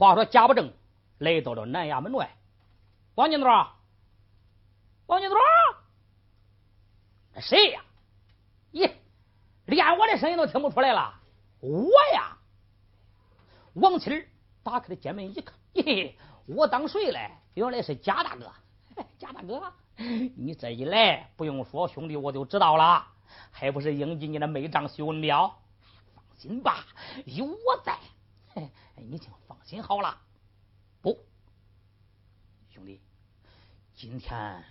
话说贾不正来到了南衙门外，王金多，王金多，谁呀？咦，连我的声音都听不出来了，我呀！王七打开了监门一看，嘿嘿，我当谁嘞？原来是贾大哥，贾大哥，你这一来，不用说，兄弟我就知道了，还不是应记你的美丈徐文彪？放心吧，有我在，你听心好了。不，兄弟，今天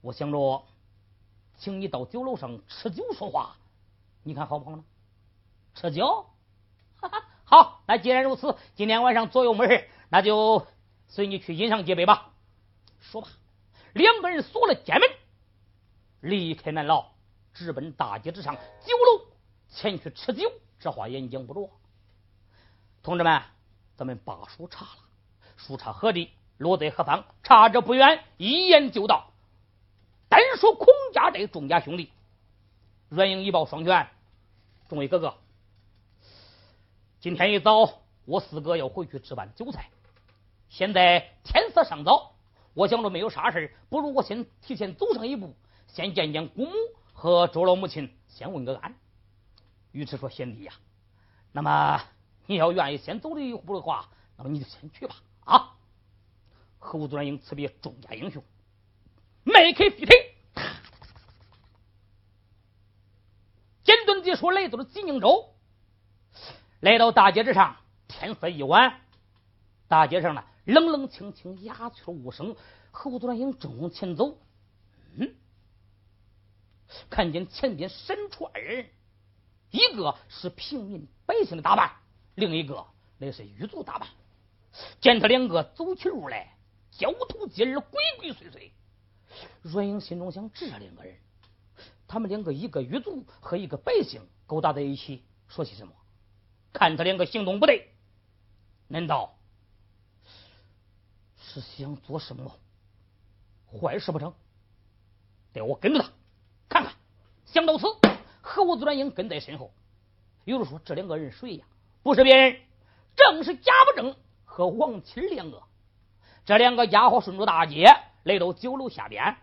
我想着请你到酒楼上吃酒说话，你看好不好呢？吃酒，哈哈，好，那既然如此，今天晚上左右门那就。随你去饮上几杯吧。说罢，两个人锁了监门，离开南牢，直奔大街之上酒楼前去吃酒。这话言讲不着。同志们，咱们把书查了，书查何地？落在何方？查着不远，一言就到。单说孔家这众家兄弟，阮英一抱双拳。众位哥哥，今天一早，我四哥要回去置办酒菜。现在天色尚早，我想着没有啥事不如我先提前走上一步，先见见姑母和周老母亲，先问个安。尉迟说：“贤弟呀，那么你要愿意先走这一步的话，那么你就先去吧。”啊！侯祖英辞别众家英雄，迈开飞腿，简短地说来到了济宁州，来到大街之上，天色已晚，大街上呢。冷冷清清，鸦雀无声。侯祖英正往前走，嗯，看见前边伸出二人，一个是平民百姓的打扮，另一个那是狱卒打扮。见他两个走起路来，交头接耳，鬼鬼祟祟。阮英心中想：这两个人，他们两个一个狱卒和一个百姓勾搭在一起，说些什么？看他两个行动不对，难道？是想做什么坏事不成？得我跟着他看看。想到此，侯子转英跟在身后。有人说：“这两个人谁呀？不是别人，正是贾不正和王七两个。这两个家伙顺着大街来到酒楼下边，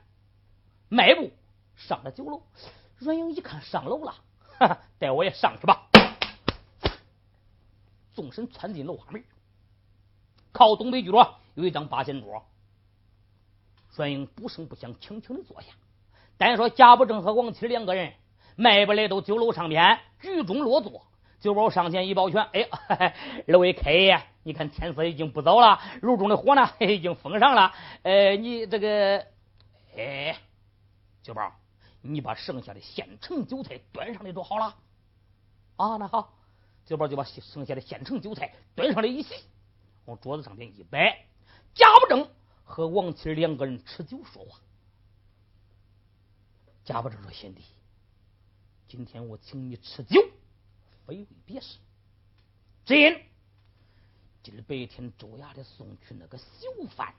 迈步上了酒楼。阮英一看上楼了，哈哈，带我也上去吧。纵身窜进楼花门，靠东北角。有一张八仙桌，阮英不声不响，轻轻的坐下。单说贾不正和王七两个人迈步来到酒楼上边，居中落座。酒保上前一抱拳：“哎，二位开爷，你看天色已经不早了，炉中的火呢已经封上了。呃，你这个，哎，酒保，你把剩下的现成酒菜端上来就好了。啊，那好，酒保就把剩下的现成酒菜端上来一席，往桌子上边一摆。”贾不正和王七两个人吃酒说话。贾不正说：“贤弟，今天我请你吃酒，非为别事，只因今儿白天周衙的送去那个囚犯，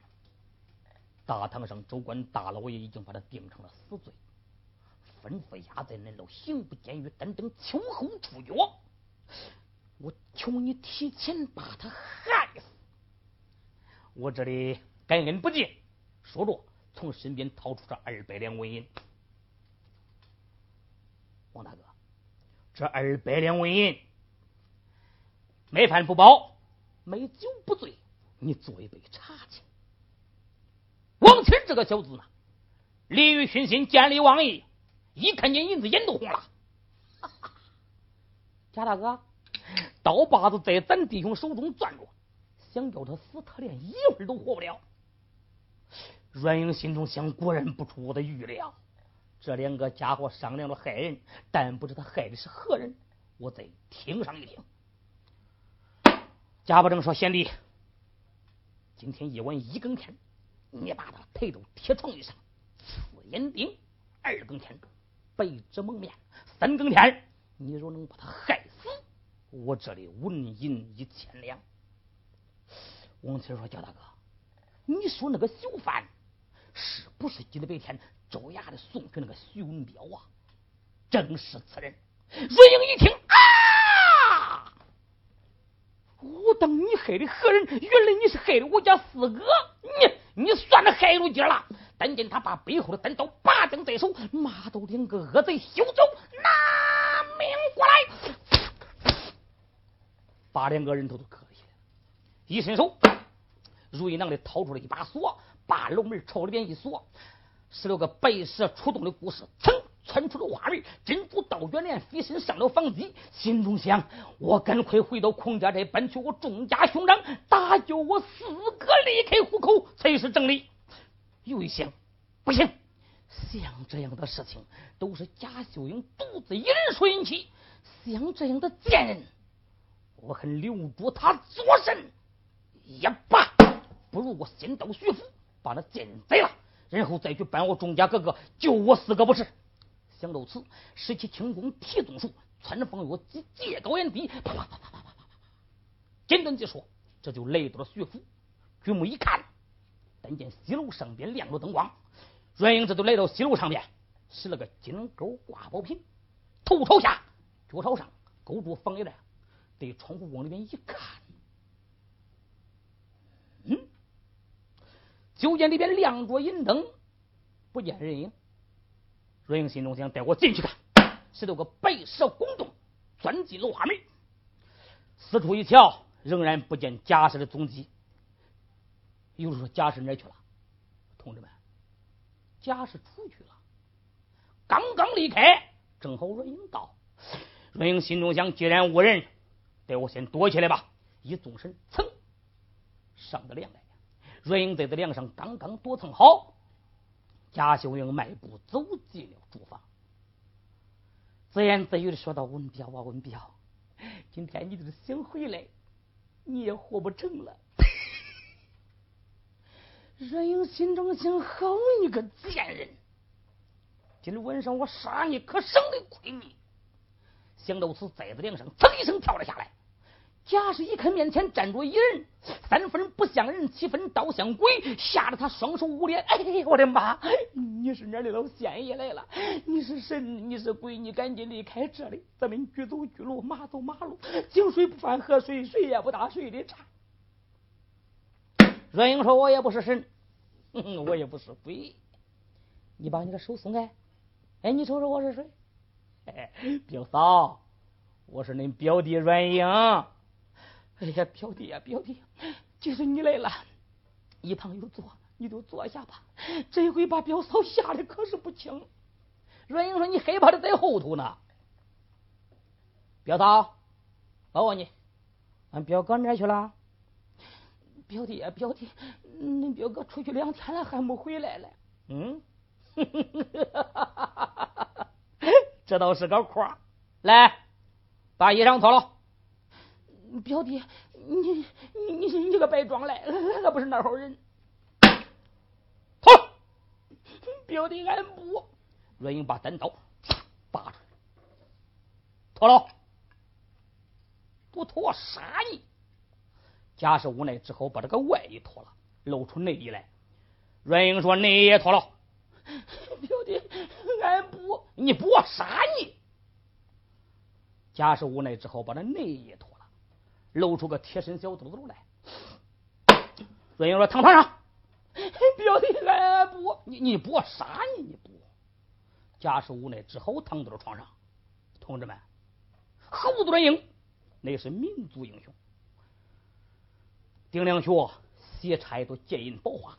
大堂上州官大老爷已经把他定成了死罪，吩咐押在恁楼刑部监狱，等等秋后处决。我求你提前把他害死。”我这里感恩不尽，说着从身边掏出这二百两纹银。王大哥，这二百两纹银，没饭不饱，没酒不醉，你做一杯茶去。王清这个小子呢，利欲熏心，见利忘义，一看见银子眼都红了。贾大哥，刀把子在咱弟兄手中攥着。想叫他死，他连一会儿都活不了。阮英心中想：果然不出我的预料，这两个家伙商量着害人，但不知他害的是何人。我再听上一听。贾不正说：“贤弟，今天夜晚一更天，你把他抬到铁床上，刺眼钉；二更天，白纸蒙面；三更天，你若能把他害死，我这里纹银一千两。”王七说：“贾大哥，你说那个囚犯是不是今天白天周衙的送去那个徐文彪啊？正是此人。”瑞英一听啊，我当你害的何人？原来你是害的我家四哥，你你算是害着劲了。但见他把背后的单刀拔将在手，马都两个恶贼休走，拿命过来，把两个人头都磕下来。一伸手，如意囊里掏出了一把锁，把楼门朝里边一锁。十六个白蛇出动的故事，噌窜出了花门。珍珠道远连飞身上了房基，心中想：我赶快回到孔家寨，搬去我众家兄长，搭救我四哥离开虎口，才是正理。又一想，不行，像这样的事情都是贾秀英独自一人所引起。像这样的贱人，我恨留住他做甚？也罢，不如我先到徐府，把那贱人宰了，然后再去搬我钟家哥哥，救我四哥不是？想到此，使起轻功提纵术，穿风月借借高眼低，啪啪啪啪啪啪啪。简单解说，这就来到了徐府。举目一看。但见西楼上边亮着灯光，阮英这就来到西楼上边，使了个金钩挂宝瓶，头朝下，脚朝上，勾住房檐的，对窗户往里面一看，嗯，就见里边亮着银灯，不见人影。若英心中想：带我进去看。十六个白蛇拱动，钻进楼花门，四处一瞧，仍然不见贾氏的踪迹。有人说贾氏哪去了？同志们，贾氏出去了，刚刚离开，正好阮英到。若英心中想：既然无人，待我先躲起来吧。一纵身，噌，上的梁来。阮英在这梁上刚刚躲藏好，贾秀英迈步走进了住房，自言自语的说道：“文彪啊，文彪，今天你就是想回来，你也活不成了。”阮英心中想：好你个贱人！今天晚上我杀你，可省得亏你。想到此，在子梁上噌一声跳了下来。贾氏一看面前站着一人，三分不像人，七分倒像鬼，吓得他双手捂脸。哎，我的妈！你是哪里老仙爷来了？你是神？你是鬼？你赶紧离开这里！咱们局走局路，马走马路，井水不犯河水，谁也不打水的岔。阮英说：“我也不是神，我也不是鬼，你把你的手松开。哎，你瞅瞅我是谁？哎，表嫂，我是恁表弟阮英。哎呀，表弟呀，表弟，就是你来了，一旁有座，你就坐下吧。这回把表嫂吓得可是不轻。”阮英说：“你害怕的在后头呢。”表嫂，我问你，俺表哥哪去了？表弟啊，表弟，恁表哥出去两天了，还没回来嘞。嗯，这倒是个夸。来，把衣裳脱了。表弟，你你你是你个白装来，俺不是那号人。脱。表弟，俺不。阮英把单刀拔出来，脱了，不脱杀你。贾氏无奈，只好把这个外衣脱了，露出内衣来。阮英说：“内衣也脱了。”表弟，俺不，你不我杀你！贾氏无奈，只好把那内衣脱了，露出个贴身小肚兜来。阮英说：“躺床上。”表弟，俺不，你你不我杀你，你不。贾氏无奈，只好躺到了床上。同志们，猴子阮英那是民族英雄。丁良学斜插一朵剑印宝花，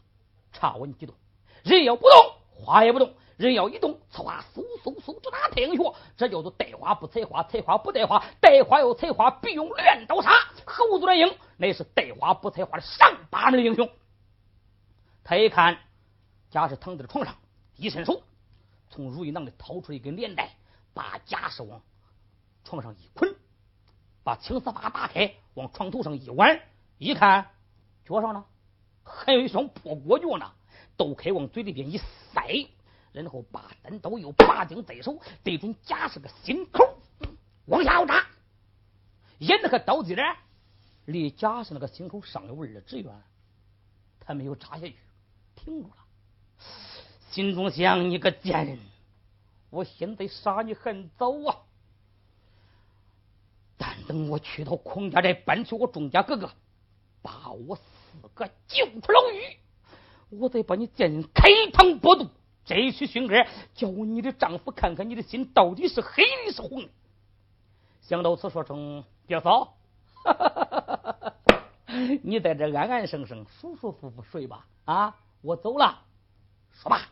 插稳几动，人要不动，花也不动；人要一动，此花嗖嗖嗖就打太阳穴。这叫做带花不采花，采花不带花，带花要采花必用镰刀杀。猴子乱英那是带花不采花的上八门英雄。他一看贾氏躺在床上，一伸手从如意囊里掏出一根连带，把贾氏往床上一捆，把青丝发打开，往床头上一挽。一看，脚上呢还有一双破裹脚呢，都开往嘴里边一塞，然后把单刀又拔将在手，对准贾氏个心口往下扎，眼那个刀尖儿离贾氏那个心口尚有二指远，他没有扎下去，停住了。心中想：你个贱人，我现在杀你很早啊！但等我去到孔家寨，搬去我钟家哥哥，把我四个救出牢狱，我再把你贱人开膛破肚，摘去熏儿，叫你的丈夫看看你的心到底是黑的是红的。想到此，说声表嫂，你在这安安生生、舒舒服服睡吧。啊，我走了。说吧，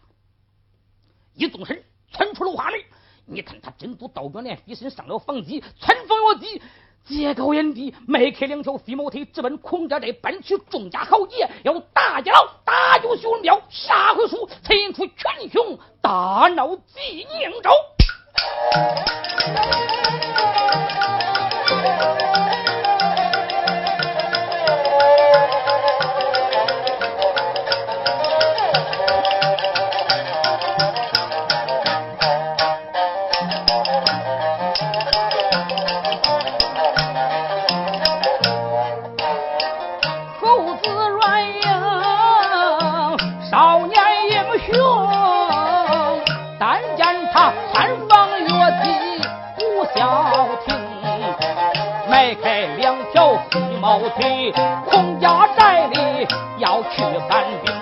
一纵身窜出了花门。你看他真都倒转脸，飞身上了房脊，窜风越地，借高眼低，迈开两条飞毛腿，直奔孔家寨，搬去众家豪杰，要打家老大救徐文彪。下回书才引出群雄，大闹济宁州。去孔家寨里要去搬兵，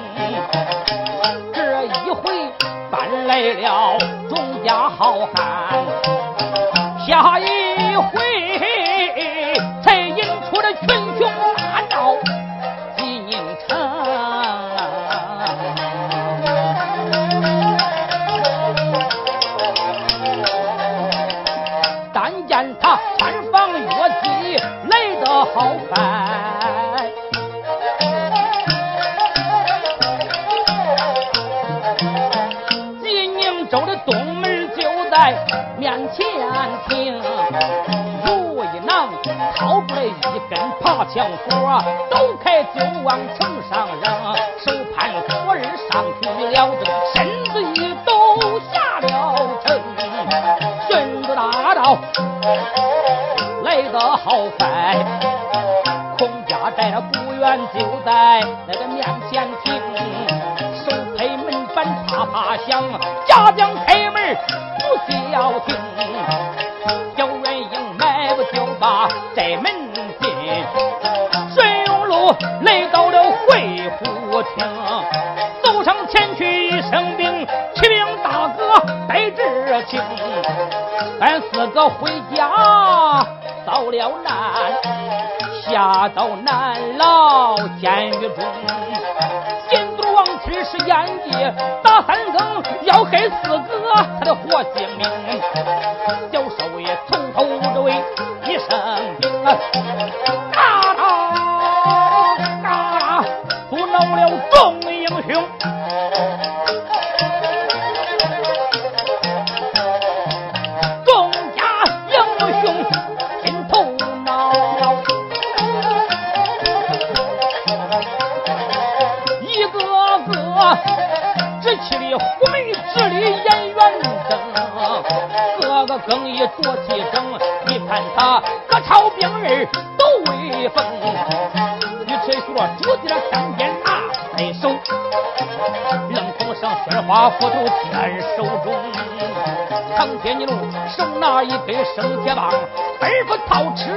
这一回搬来了众家好汉，下到南牢监狱中，金都王吃是眼界打三更，要害四哥他的活性命，斧头天手中，唐天牛手拿一根生铁棒，背不套车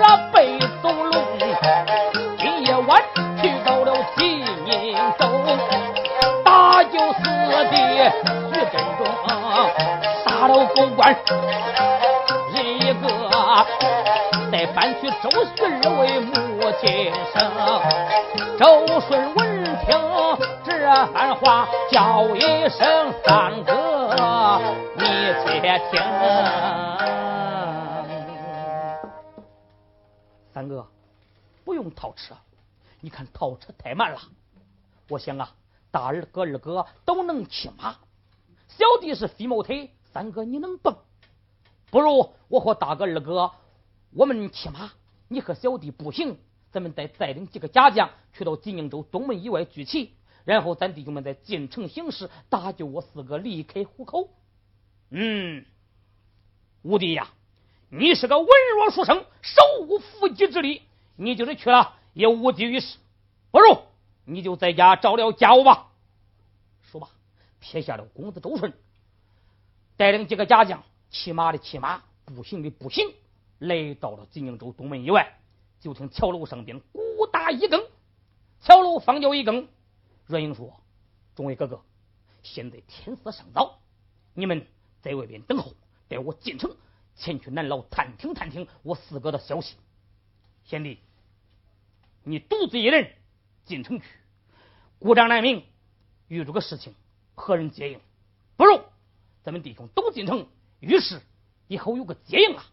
哥，不用套车，你看套车太慢了。我想啊，大二哥、二哥都能骑马，小弟是飞毛腿，三哥你能蹦，不如我和大哥、二哥我们骑马，你和小弟步行，咱们再带领几个家将去到济宁州东门以外聚齐。然后咱弟兄们在进城行事，搭救我四个离开虎口。嗯，五弟呀，你是个文弱书生，手无缚鸡之力，你就是去了也无济于事。不如你就在家照料家务吧。说罢，撇下了公子周顺，带领几个家将，骑马的骑马，步行的步行，来到了济宁州东门以外，就听桥楼上边鼓打一更，桥楼方叫一更。阮英说：“众位哥哥，现在天色尚早，你们在外边等候，待我进城前去南牢探听探听我四哥的消息。”贤弟，你独自一人进城去，孤掌难鸣，遇着个事情，何人接应？不如咱们弟兄都进城，于是以后有个接应啊。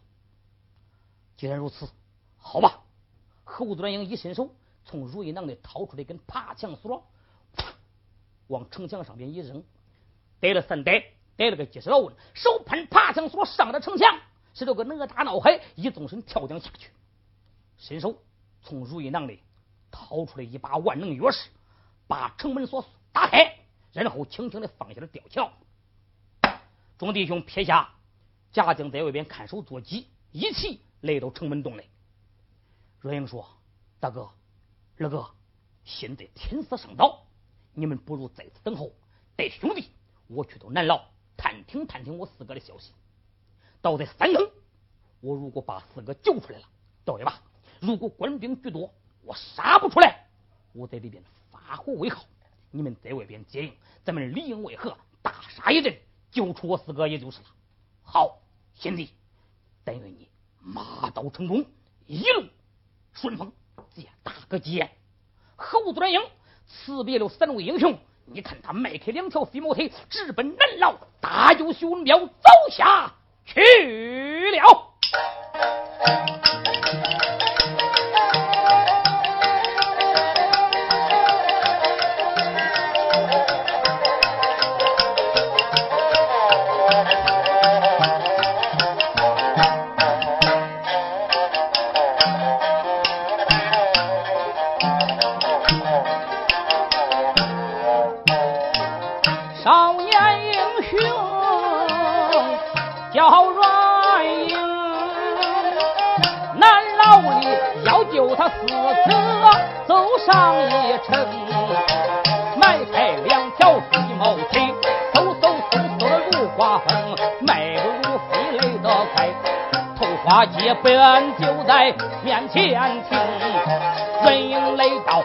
既然如此，好吧。侯端英一伸手，从如意囊里掏出了一根爬墙索，往城墙上边一扔，逮了三逮，逮了个几十老稳，手攀爬墙索上了城墙，十六个哪吒闹海，一纵身跳江下去，伸手从如意囊里掏出来一把万能钥匙，把城门锁打开，然后轻轻的放下了吊桥。众弟兄撇下贾江在外边看守坐骑，一起。来到城门洞内，若英说：“大哥、二哥，现在天色尚早，你们不如在此等候，带兄弟我去到南牢探听探听我四哥的消息。到在三更，我如果把四哥救出来了，倒也罢；如果官兵居多，我杀不出来，我在里边发火为号，你们在外边接应，咱们里应外合，大杀一阵，救出我四哥也就是了。好，贤弟，但愿你。”马到成功，一路顺风，接大个接。侯端营辞别了三位英雄，你看他迈开两条飞毛腿，直奔南牢，大舅徐文彪走下去了。四哥走上一程，迈开两条细毛腿，嗖嗖嗖嗖的如刮风，迈步如飞来得快，桃花一本就在面前停，人影来到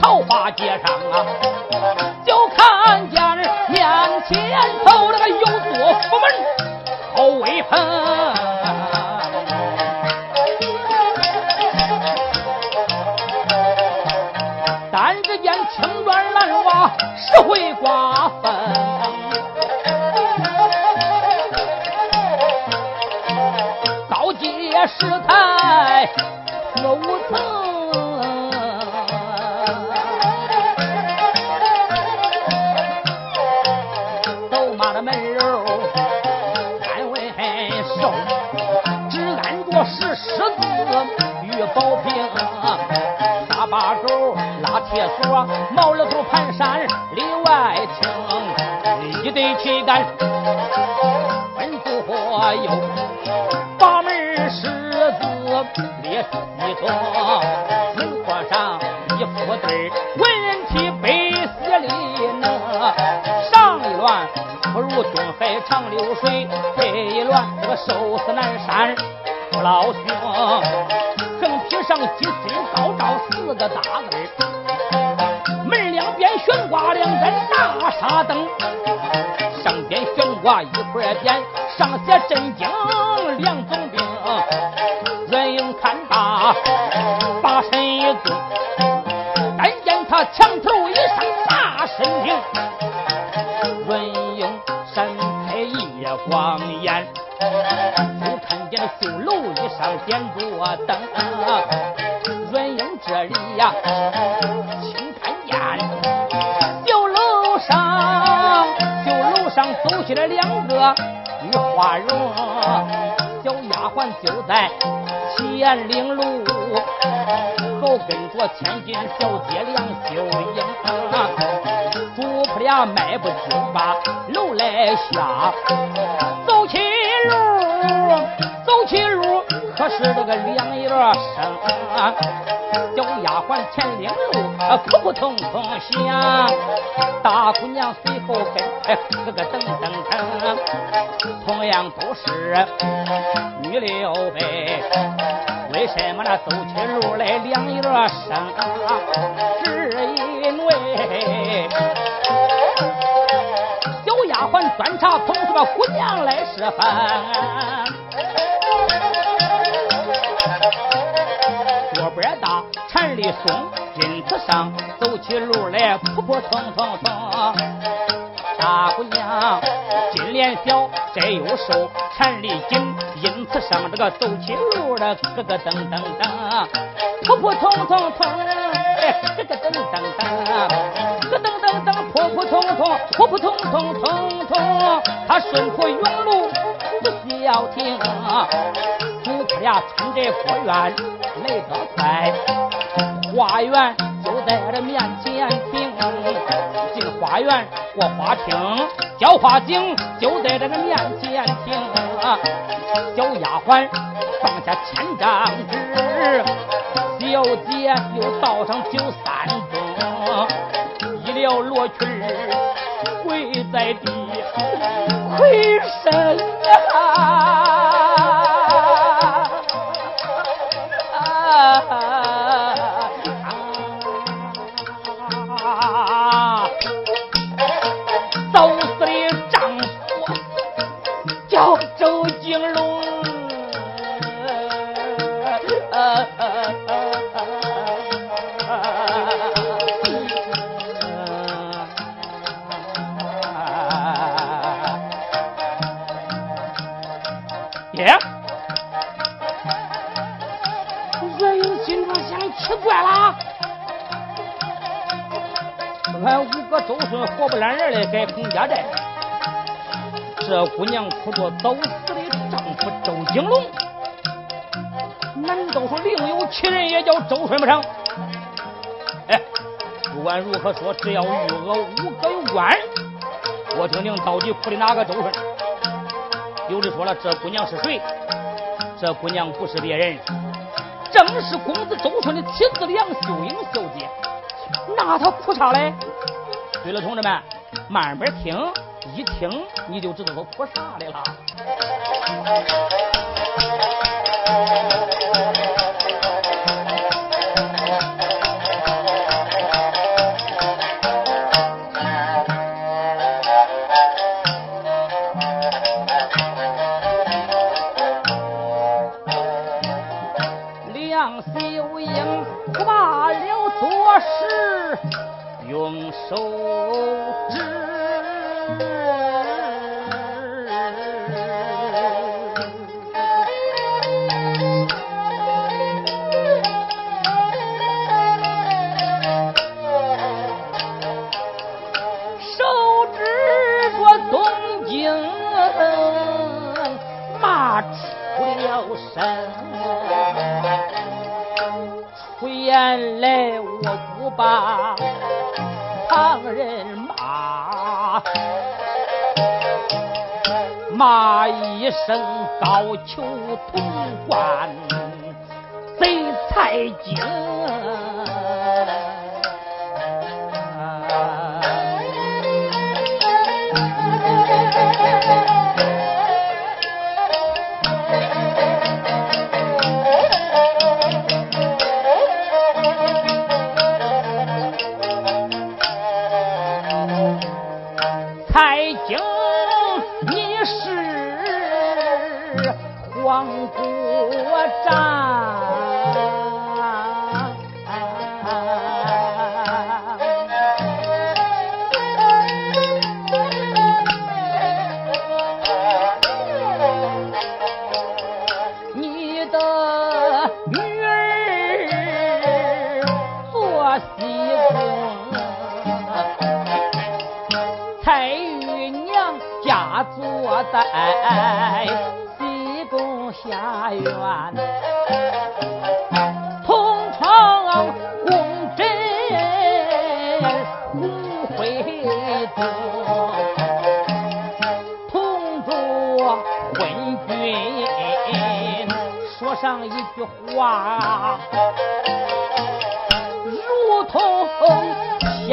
桃花街上啊。领路，后跟着千金小姐梁秀英，主仆俩迈步就把楼来下，走起路可是这个两眼生，小丫鬟前领路，扑扑通通响。大姑娘随后跟，哎，咯咯噔噔噔。同样都是女流辈，为什么那走起路来两眼生？只因为小丫鬟端茶捧水，姑娘来吃饭。边大，缠里松，因此上走起路来扑扑通通通。大姑娘金莲小，摘又瘦，缠里紧，因此上这个走起路来咯咯噔噔噔，扑扑通通通，哎，咯咯噔噔噔，咯噔噔噔，扑扑通通，扑扑通通通通，他顺坡永路不需要停，他俩冲着果园。来得快，花园就在这面前停。进花园过花厅，叫花井就在这个面前停。小丫鬟放下千张纸，小姐又倒上酒三盅，一了罗裙跪在地，回身啊！孔家寨，这姑娘哭着早死的丈夫周景龙，难道说另有其人也叫周顺不成？哎，不管如何说，只要玉娥五个冤，我听听到底哭的哪个周顺？有的说了，这姑娘是谁？这姑娘不是别人，正是公子周顺的妻子梁秀英小姐。那她哭啥嘞？对了，同志们，慢慢听，一听你就知道我哭啥的了。一声高俅，潼关贼蔡京。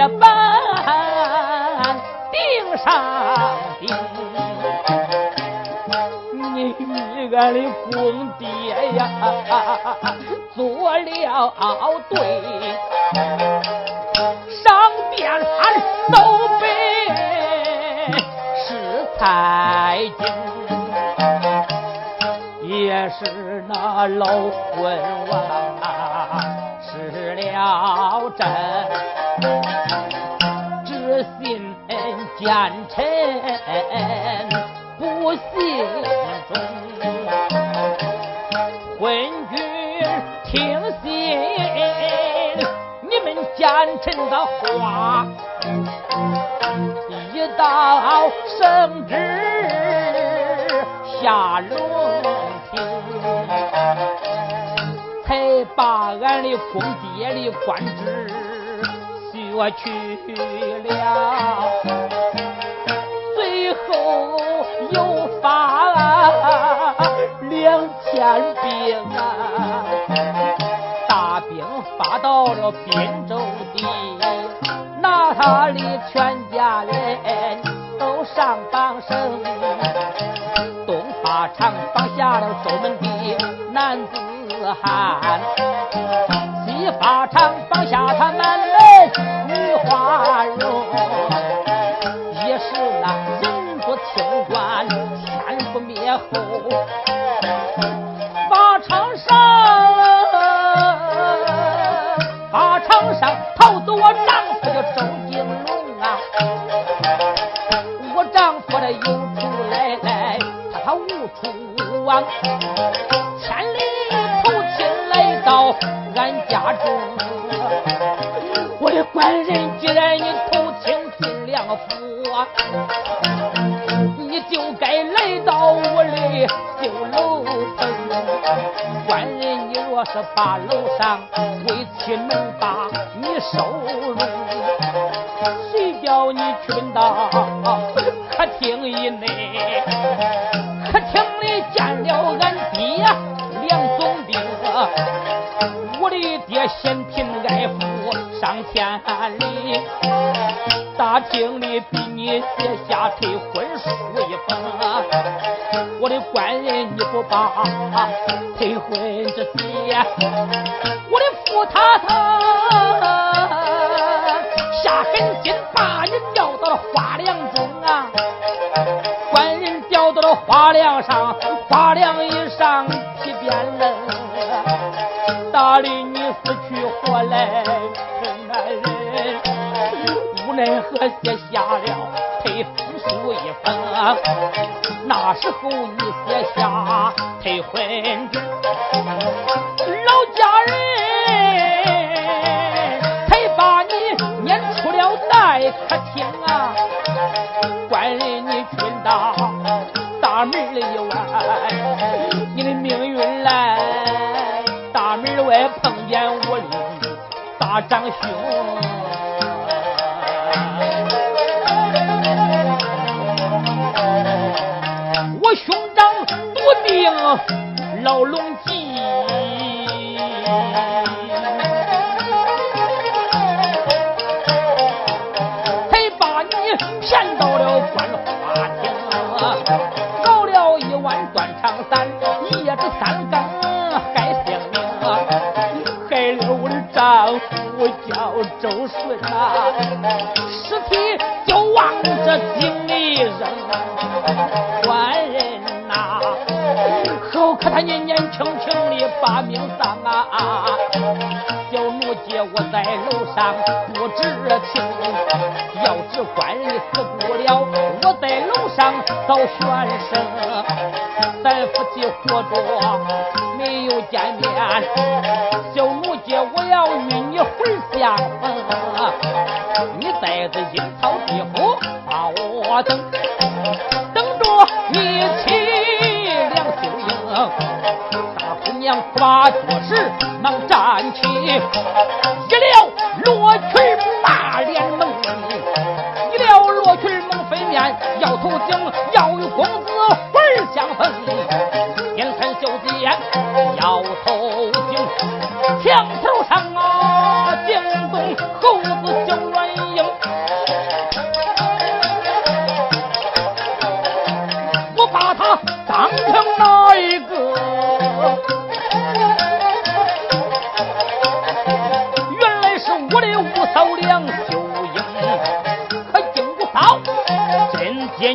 铁板钉上钉。你与俺的公爹呀做了对，上边俺都被是财经。也是那老昏王失了真，的官职削去了，最后又发两千兵啊，大兵发到了边你就该来到我的绣楼棚。官人，你若是把楼上为妻能把你收容，谁叫你去到客厅以内？退婚书一封。我的官人你不把退婚这写，我的富太太下狠心把你吊到了花梁中啊！官人吊到了花梁上，花梁一上皮鞭冷。大理你死去活来真男人，无奈何写那时候你写下退婚，老家人才把你撵出了大客厅啊！官人你去到大门里外，你的命运来大。门外碰见我的大长兄，老龙计，才把你骗到了官花厅，搞了一碗断肠散，一夜三更。丈夫叫周顺啊，尸体把命丧啊！小奴家我在楼上不知情，要知官人死不了，我在楼上早宣声。咱夫妻活着没有见面，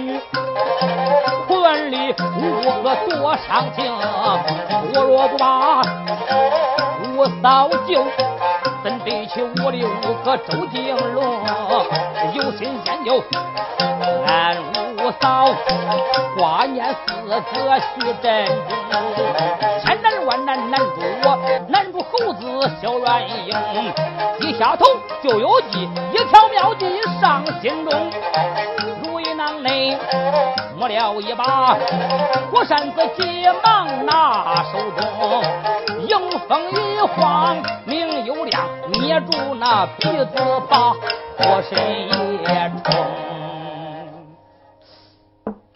女。管理五个多伤情，我若不把五嫂救，怎对起我的五个周金龙？有心先就俺五嫂挂念四哥徐振中，千难万难难住我，难住猴子小软硬，一下头就有计，一条妙计上心中。囊内摸了一把火扇子，急忙拿手中，迎风一晃，明又亮，捏住那鼻子把火神爷冲。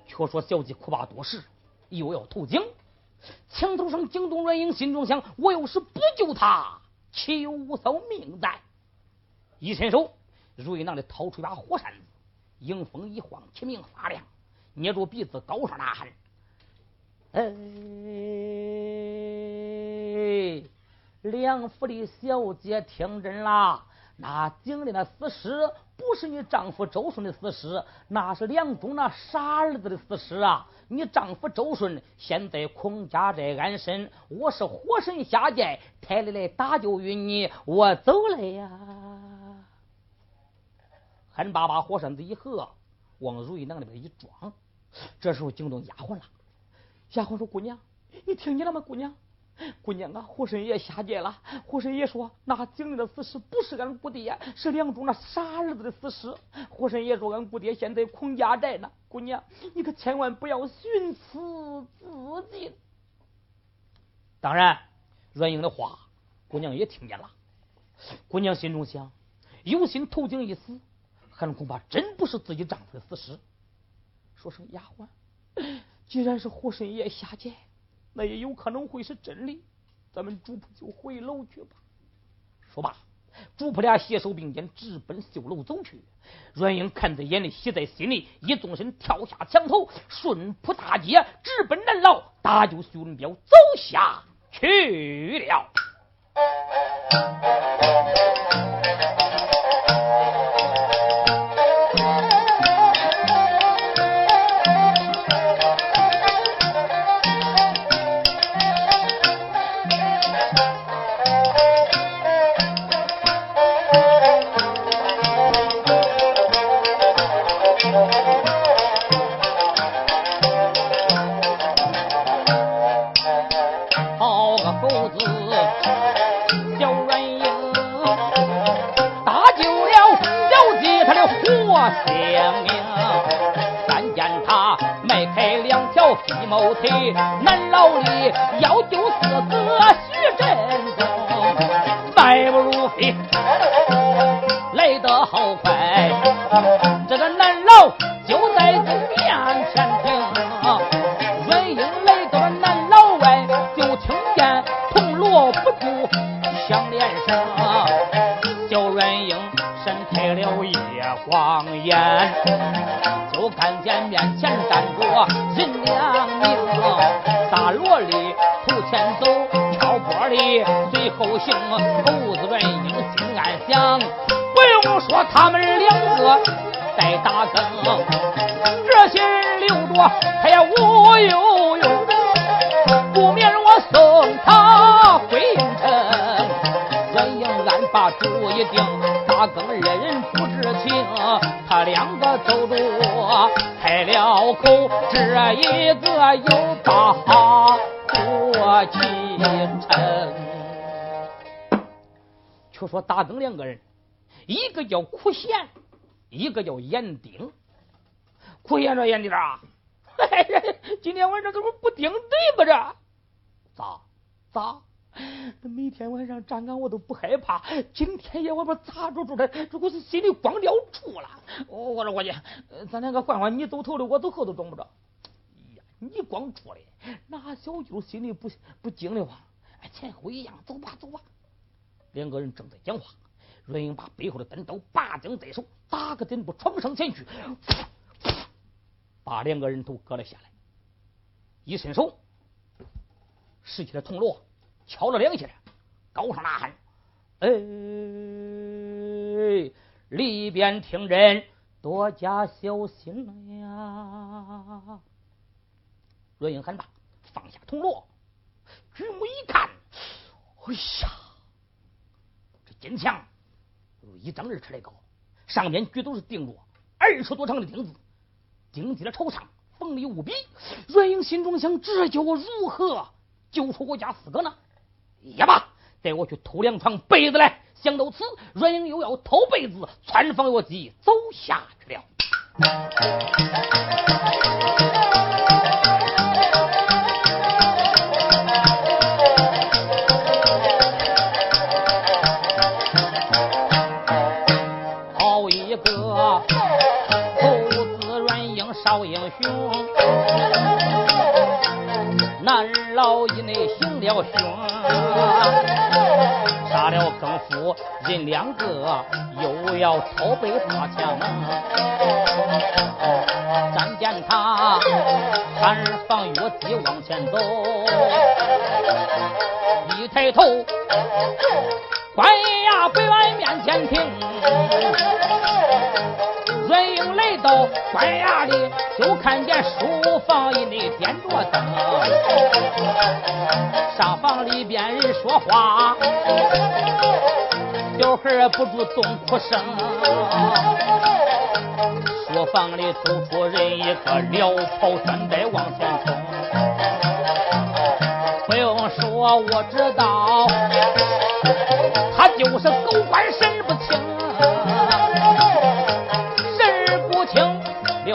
却说小鸡哭罢多时，又要投井，墙头上惊动软英心中想：我要是不救他，岂有五嫂命在？一伸手，瑞囊里掏出一把火扇子。迎风一晃，齐明发亮，捏住鼻子，高声呐喊：“哎，梁府的小姐听真啦！那井里那死尸不是你丈夫周顺的死尸，那是梁中那傻儿子的死尸啊！你丈夫周顺现在孔家寨安身，我是火神下界，抬来来搭救于你，我走了呀！”干巴巴火扇子一合，往如意囊里边一装。这时候惊动丫鬟了。丫鬟说：“姑娘，你听见了吗？姑娘，姑娘啊，火神爷下界了。火神爷说，那井里的死尸不是俺姑爹，是梁中那傻儿子的死尸。火神爷说，俺姑爹现在孔家寨呢。姑娘，你可千万不要寻死自尽。当然，阮英的话，姑娘也听见了。姑娘心中想：有心投井一死。”可能恐怕真不是自己丈夫的死尸。说声丫鬟，既然是火神爷下界，那也有可能会是真理。咱们主仆就回楼去吧。说罢，主仆俩携手并肩，直奔绣楼走去。阮英看在眼里，喜在心里，一纵身跳下墙头，顺铺大街，直奔南牢，搭救徐文彪走下去了。毛腿，南牢里要救四哥前走，挑拨里随后行。猴子软英心暗想，不用说，他们两个在打更，这些人留着他也无有用，不免我送他回营城。软英暗把主意定，打更二人不知情，他两个走着开了口，这一个又把。却说大更两个人，一个叫苦贤，一个叫严丁。苦贤说：“严丁啊，今天晚上怎么不顶对不着？咋咋？每天晚上站岗我都不害怕，今天夜我把咋着住的？这不是心里光撂住了。我说伙计，咱两个换换，你走头的，我走后头，中不着。”呀你光出来，那小舅心里不不惊的话，前后一样，走吧走吧。两个人正在讲话，阮英把背后的单刀拔将在手，打个顶步闯上前去，把两个人头割了下来。一伸手，拾起了铜锣，敲了两下，高声呐喊：“哎，里边听人多加小心了呀！”阮英喊罢，放下铜锣，举目一看，哎呀，金墙如一丈二尺来高，上面举都是钉着二十多长的钉子，钉在了朝上。锋利无比，阮英心中想：这叫我如何救出我家四哥呢？也罢，带我去偷两床被子来。想到此，阮英又要偷被子，穿房越脊走下去了。一内行了凶，杀了更夫人两个，又要偷被他抢。但见他看房越地往前走，一抬头，关衙北外面前停。阮英来到关衙里，就看见书房里内点着灯，上房里边人说话，小孩不住动哭声。书房里走出人一个，撩袍穿戴往前冲。不用说，我知道，他就是狗官神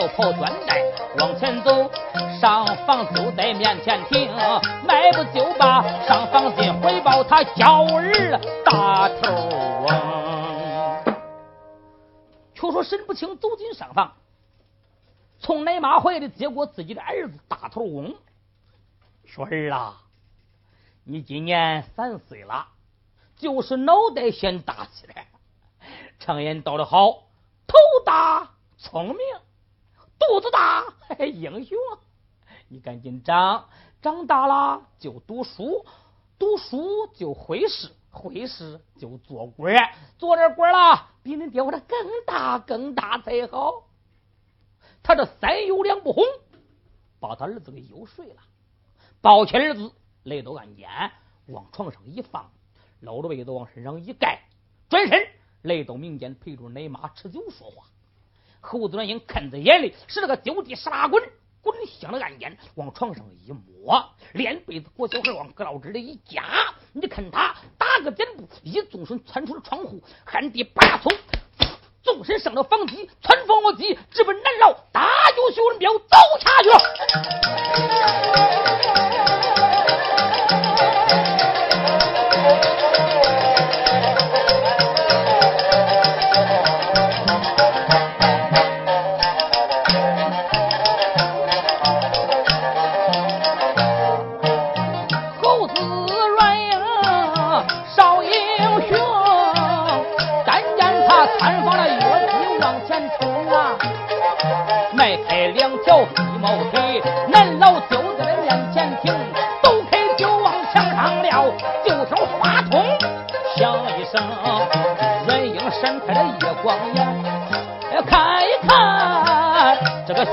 不清。撩袍端带往前走，上房就在面前停，迈步就把上房进回报他娇儿大头翁。却说沈不清走进上房，从奶妈怀里接过自己的儿子大头翁，说儿啊，你今年三岁了，就是脑袋先大起来，常言道得好，头大聪明。肚子大，嘿英雄，你赶紧长，长大了就读书，读书就会事，会事就做官，做点官了，比你爹我的更大更大才好。他这三有两不哄，把他儿子给又睡了，抱起儿子来到案间，往床上一放，搂着被子往身上一盖，转身来到民间陪着奶妈吃酒说话。侯子软英看在眼里，是那个就地十八滚，滚向了案间，往床上一摸，连被子裹小孩往阁老这里一夹，你看他打个箭步，一纵身窜出了窗户，旱地拔葱，纵身上了房脊，窜房卧脊，直奔南牢，大酒徐文彪走下去。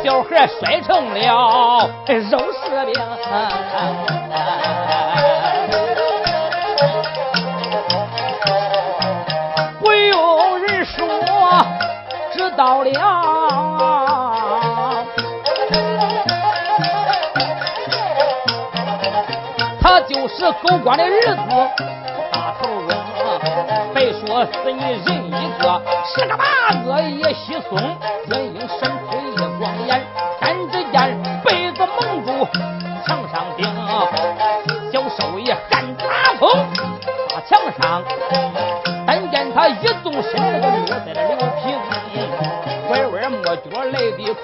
小孩摔成了肉柿饼，不用人说，知道了。他就是狗官的儿子大头翁，别说死你人一个，十个八个也稀松。软硬闪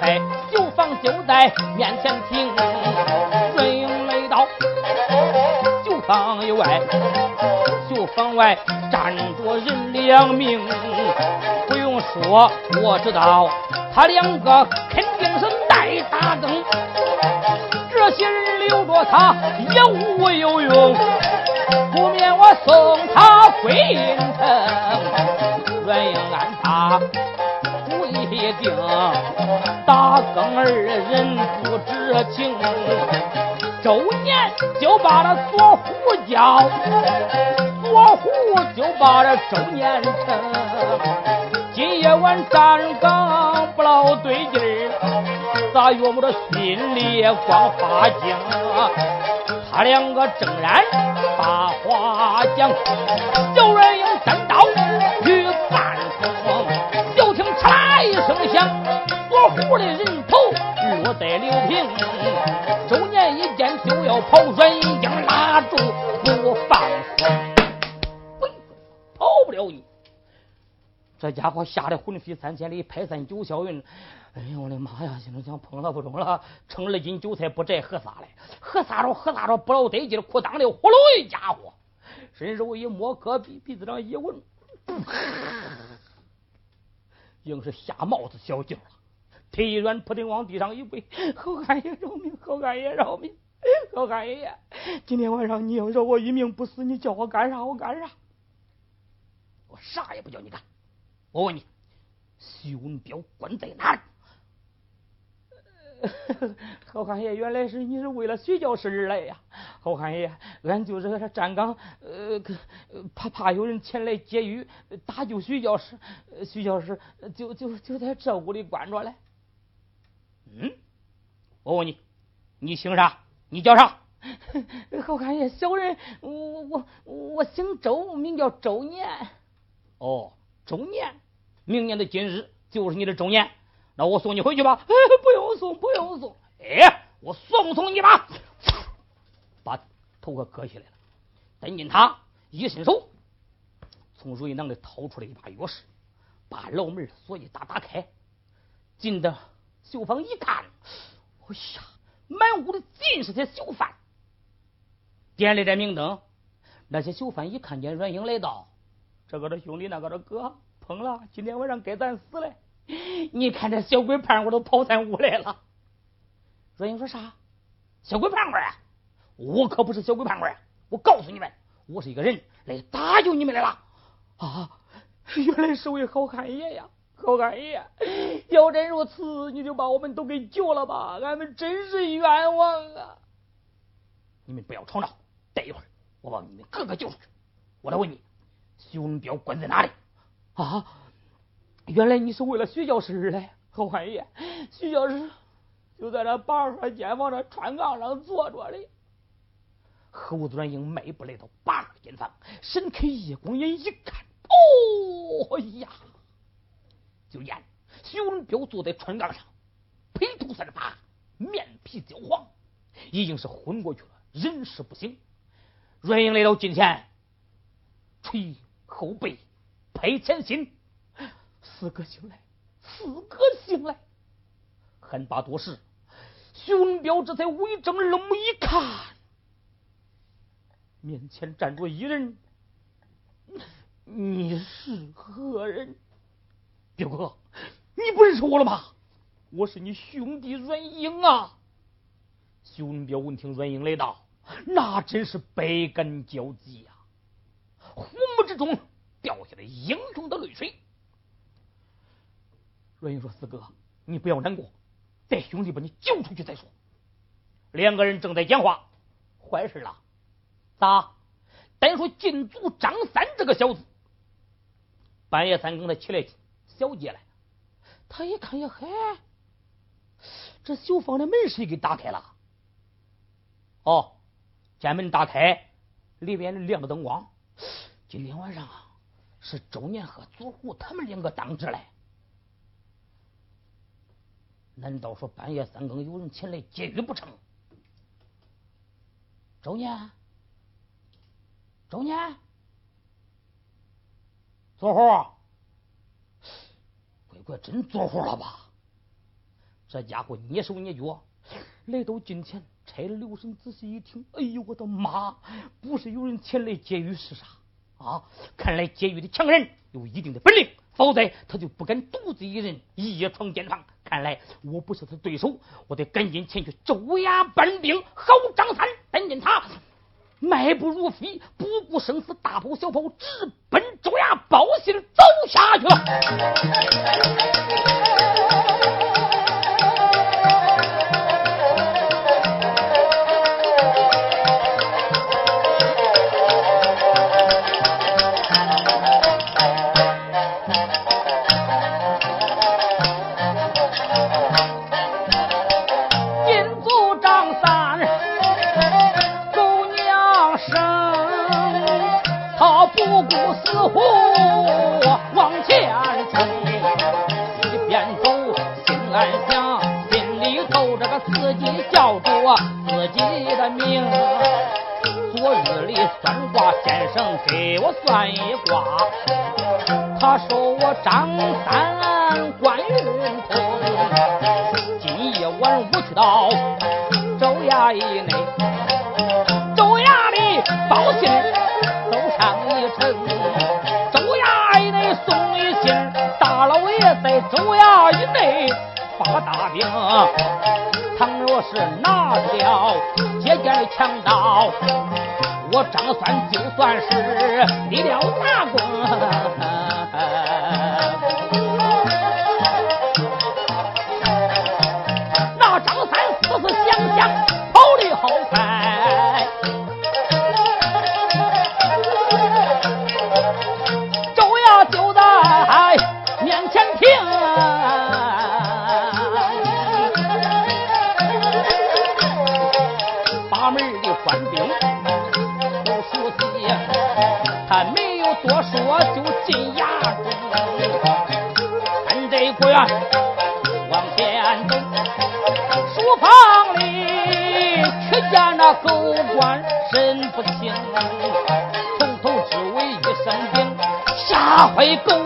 来得快，酒坊就在面前停。里外，酒坊外站着人两名。不用说，我知道他两个肯定是带大更。这些人留着他也无有用，不免我送他回阴城。阮英安他不一定，大更二人不知情。周年就把那左虎叫，左虎就把这周年称。今夜晚站岗不老对劲儿，咋约摸着心里光发惊？他两个正然把话讲，有人用单虎的人头落在刘平。周年一见就要跑，阮英拉住不放松，跑不了你。这家伙吓得魂飞三千里，拍散九霄云。哎呀，我的妈呀！心里想碰了不中了，称二斤韭菜不摘，喝啥嘞？喝啥着？喝啥着？不老得劲，裤裆里呼噜一家伙，伸手一摸，搁鼻鼻子上一闻，硬是下帽子小劲了。腿一软，扑腾往地上一跪，好汉爷饶命！好汉爷饶命！好汉爷，今天晚上你要饶我一命不死，你叫我干啥我干啥，我啥也不叫你干。我问你，徐文彪关在哪里？好汉爷，原来是你是为了徐教师而来呀！好汉爷，俺就是站岗，呃，怕怕有人前来劫狱打救徐教师，徐教师就就就在这屋里关着嘞。嗯，我问你，你姓啥？你叫啥？好看爷，小人我我我姓周，名叫周年。哦，周年，明年的今日就是你的周年。那我送你回去吧。不用送，不用送。哎，我送送你吧。把头给割下来了。等进他一伸手，从瑞囊里掏出了一把钥匙，把牢门锁一打打开，进的。绣房一看，哎呀，满屋的尽是些囚犯。点了点明灯，那些囚犯一看见阮英来到，这个这兄弟，那个这哥，碰了，今天晚上该咱死了。你看这小鬼胖我都跑咱屋来了。阮英说啥？小鬼胖啊？我可不是小鬼胖啊！我告诉你们，我是一个人来搭救你们来了。啊，原来是位好汉爷呀！好汉爷，要真如此，你就把我们都给救了吧！俺们真是冤枉啊！你们不要吵闹，待一会儿我把你们个个救出去。我来问你，徐文彪关在哪里？啊！原来你是为了徐教师而来，好汉爷，徐教师就在那八号间房的穿杠上坐着嘞。侯端英迈步来到八号间房，伸开夜光眼一看，哦呀！就见徐文彪坐在船杠上，披头散发，面皮焦黄，已经是昏过去了，人事不省。阮英来到近前，捶后背，拍前心，四哥醒来，四哥醒来。还罢多时，徐文彪这才微睁了目一看，面前站着一人，你是何人？表哥，你不认识我了吗？我是你兄弟阮英啊！徐文彪闻听阮英来到，那真是百感交集呀，虎目之中掉下了英雄的泪水。阮英说：“四哥，你不要难过，待兄弟把你救出去再说。”两个人正在讲话，坏事了，咋？单说禁足张三这个小子，半夜三更的起来。小姐来，他一看呀，嗨，这绣房的门谁给打开了？哦，见门打开，里边亮个灯光。今天晚上啊是周年和左虎他们两个当值嘞。难道说半夜三更有人前来劫狱不成？周年，周年，左虎。这真做活了吧？这家伙蹑手蹑脚来到近前，拆了刘神仔细一听，哎呦我的妈！不是有人前来劫狱是啥？啊，看来劫狱的强人有一定的本领，否则他就不敢独自一人夜闯监房。看来我不是他对手，我得赶紧前去周衙搬兵。好，张三，但见他迈步如飞，不顾生死，大跑小跑，直奔周衙报信走下去了。先生给我算一卦，他说我张三官运通，今夜晚我去到州衙以内，州衙里报信走上一程，州衙以内送一信，大老爷在州衙以内发大兵，倘若是拿了姐姐的强盗。我张三就算是立了大功，那张三思思想想，跑的好快，往前走，书房里却见那狗官身不清，从头至尾一声惊，吓坏狗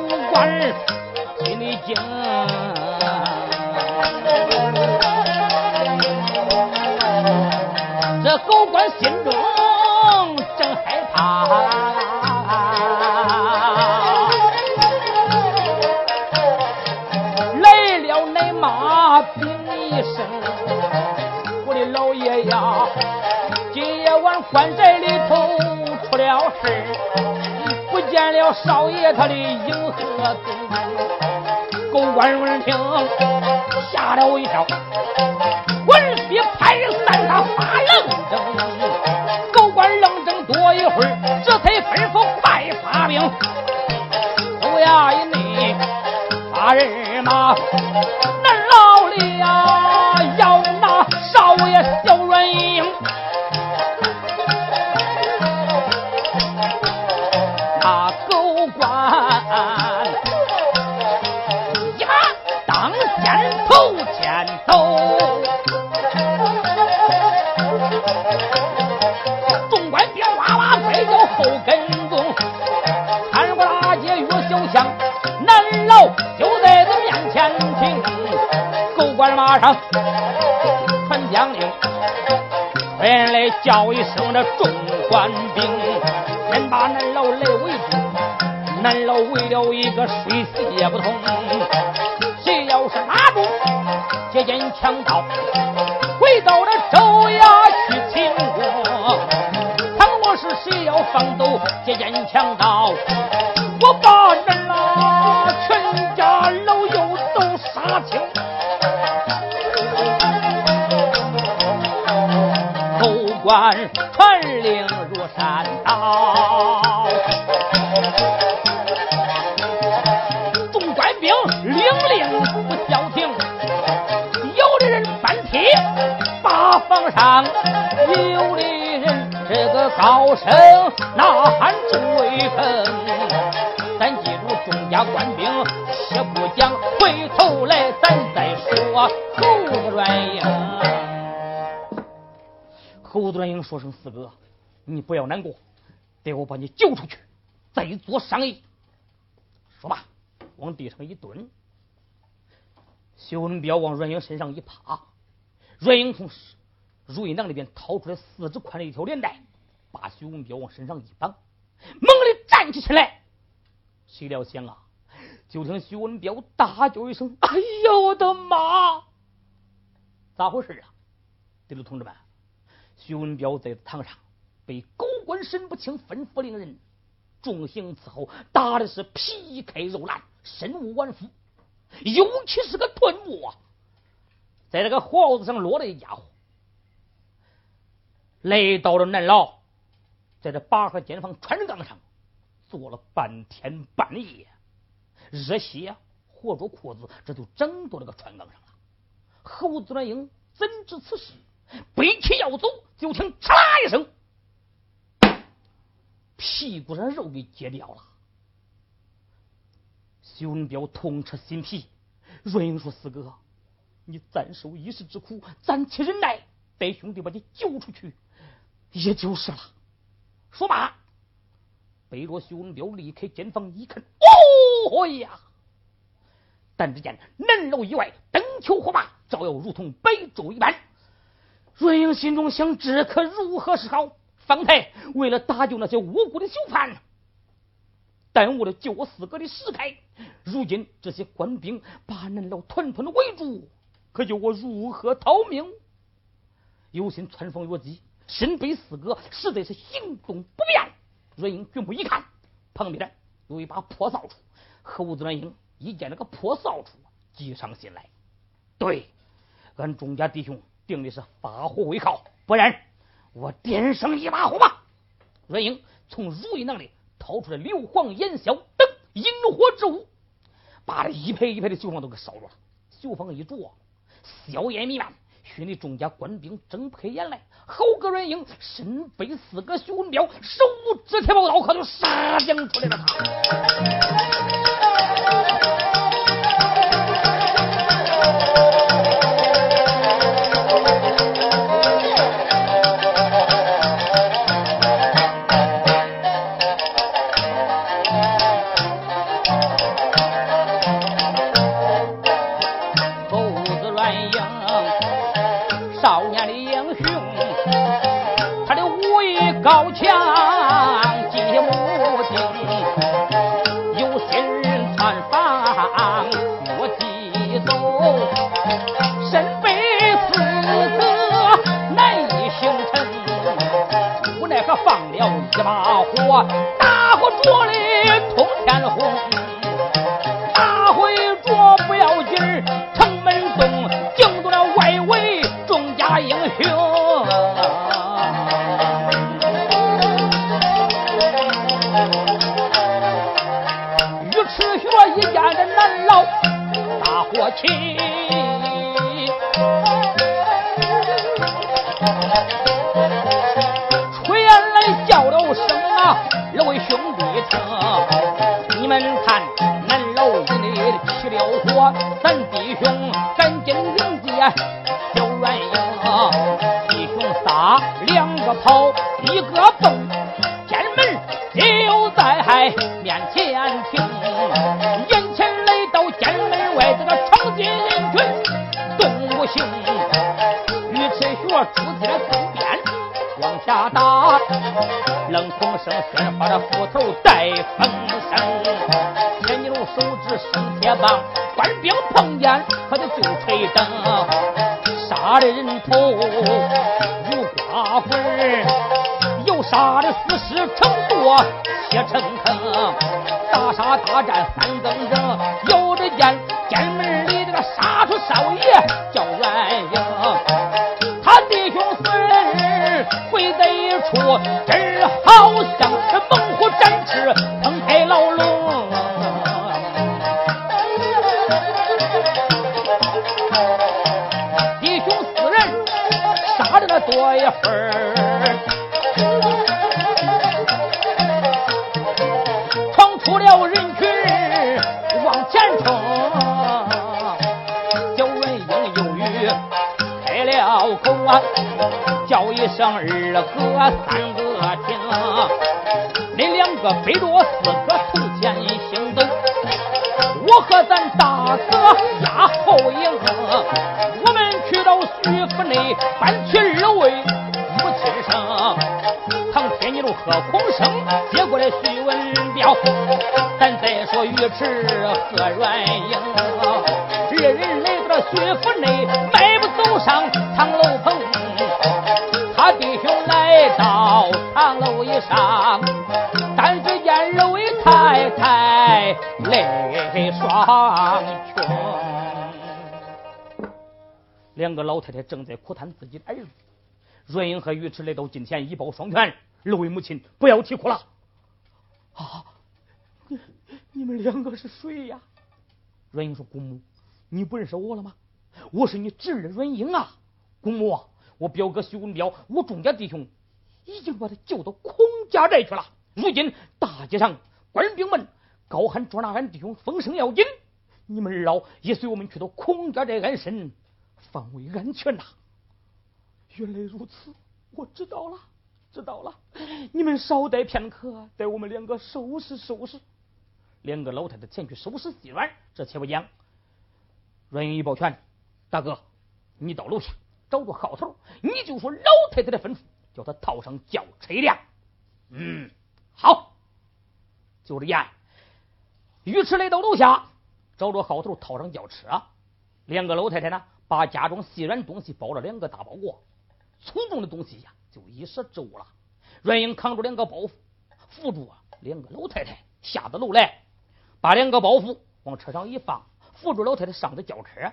少爷他的影和踪。狗官闻听吓了我一跳，传将令，快来叫一声这众官兵，先把南楼来围住。南楼围了一个水泄不通，声呐喊追风。咱记住，众家官兵且不讲，回头来咱再说猴子软硬。猴子英说声：“四哥，你不要难过，待我把你救出去，再做商议。”说罢，往地上一蹲，修文彪往阮英身上一趴，阮英从如意囊里边掏出来四指宽的一条连带，把徐文彪往身上一绑，猛地站起身来。谁料想啊，就听徐文彪大叫一声：“哎呀，我的妈！咋回事啊？”弟兄同志们，徐文彪在堂上被狗官沈不清吩咐令人重刑伺候，打的是皮开肉烂，身无完肤，尤其是个臀部啊，在这个脖子上落了一家伙。来到了南牢，在这八合监房穿杠上坐了半天半夜，热血活着裤子，这就整到这个穿岗上了。侯子元英怎知此事，背起要走，就听嚓一声，屁股上肉给揭掉了。徐文彪痛彻心脾，润英说：“四哥，你暂受一时之苦，暂且忍耐，待兄弟把你救出去。”也就是了。说罢，背着徐文彪离开监房，一看，哦呀！但只见南楼以外灯球火把，照耀如同白昼一般。润英心中想：这可如何是好？方才为了搭救那些无辜的囚犯，耽误了救我四哥的时开。如今这些官兵把南楼团团的围住，可叫我如何逃命？有心穿风越击。身背四哥，实在是行动不便。阮英举目一看，旁边有一把破扫帚。猴子阮英一见那个破扫帚，急上心来。对，俺钟家弟兄定的是发火为号，不然我点上一把火吧。阮英从如意囊里掏出了硫磺、烟硝等引火之物，把这一排一排的绣房都给烧了。绣房一着，硝烟弥漫。熏得众家官兵睁不开眼来，侯格软英身背四个徐文彪，手舞直铁宝刀，可就杀将出来了。两个跑，一个蹦，天门就在面前停。眼前来到天门外这个长街人群动不行，于铁学拄在身边往下打，冷风声说。大战三一声二哥三哥上，但只见二位太太泪双琼。两个老太太正在哭叹自己的儿子。阮英和尉迟来到近前，一抱双拳：“二位母亲，不要啼哭了。”啊，你你们两个是谁呀？阮英说：“姑母，你不认识我了吗？我是你侄儿阮英啊。姑母，我表哥徐文彪，我钟家弟兄已经把他救到孔家寨去了。如今大街上官兵们高喊捉拿俺弟兄，风声要紧，你们二老也随我们去到孔家寨安身。”方为安全呐！原来如此，我知道了，知道了。你们稍待片刻，待我们两个收拾收拾。两个老太太前去收拾细软，这且不讲。阮英一抱拳：“大哥，你到楼下找个号头，你就说老太太的吩咐，叫他套上轿车一辆。”嗯，好。就这样，尉迟来到楼下，找着号头，套上轿车。两个老太太呢？把家中细软东西包了两个大包裹，粗重的东西呀，就一时支吾了。阮英扛住两个包袱，扶住两个老太太下的楼来，把两个包袱往车上一放，扶住老太太上的轿车。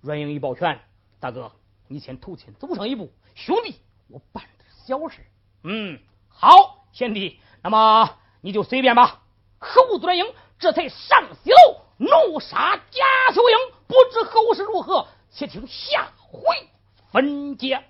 阮英一抱拳：“大哥，你先头前走上一步，兄弟，我办小事。”嗯，好，贤弟，那么你就随便吧。侯子元英这才上西楼，怒杀贾秀英，不知后事如何。且听下回分解。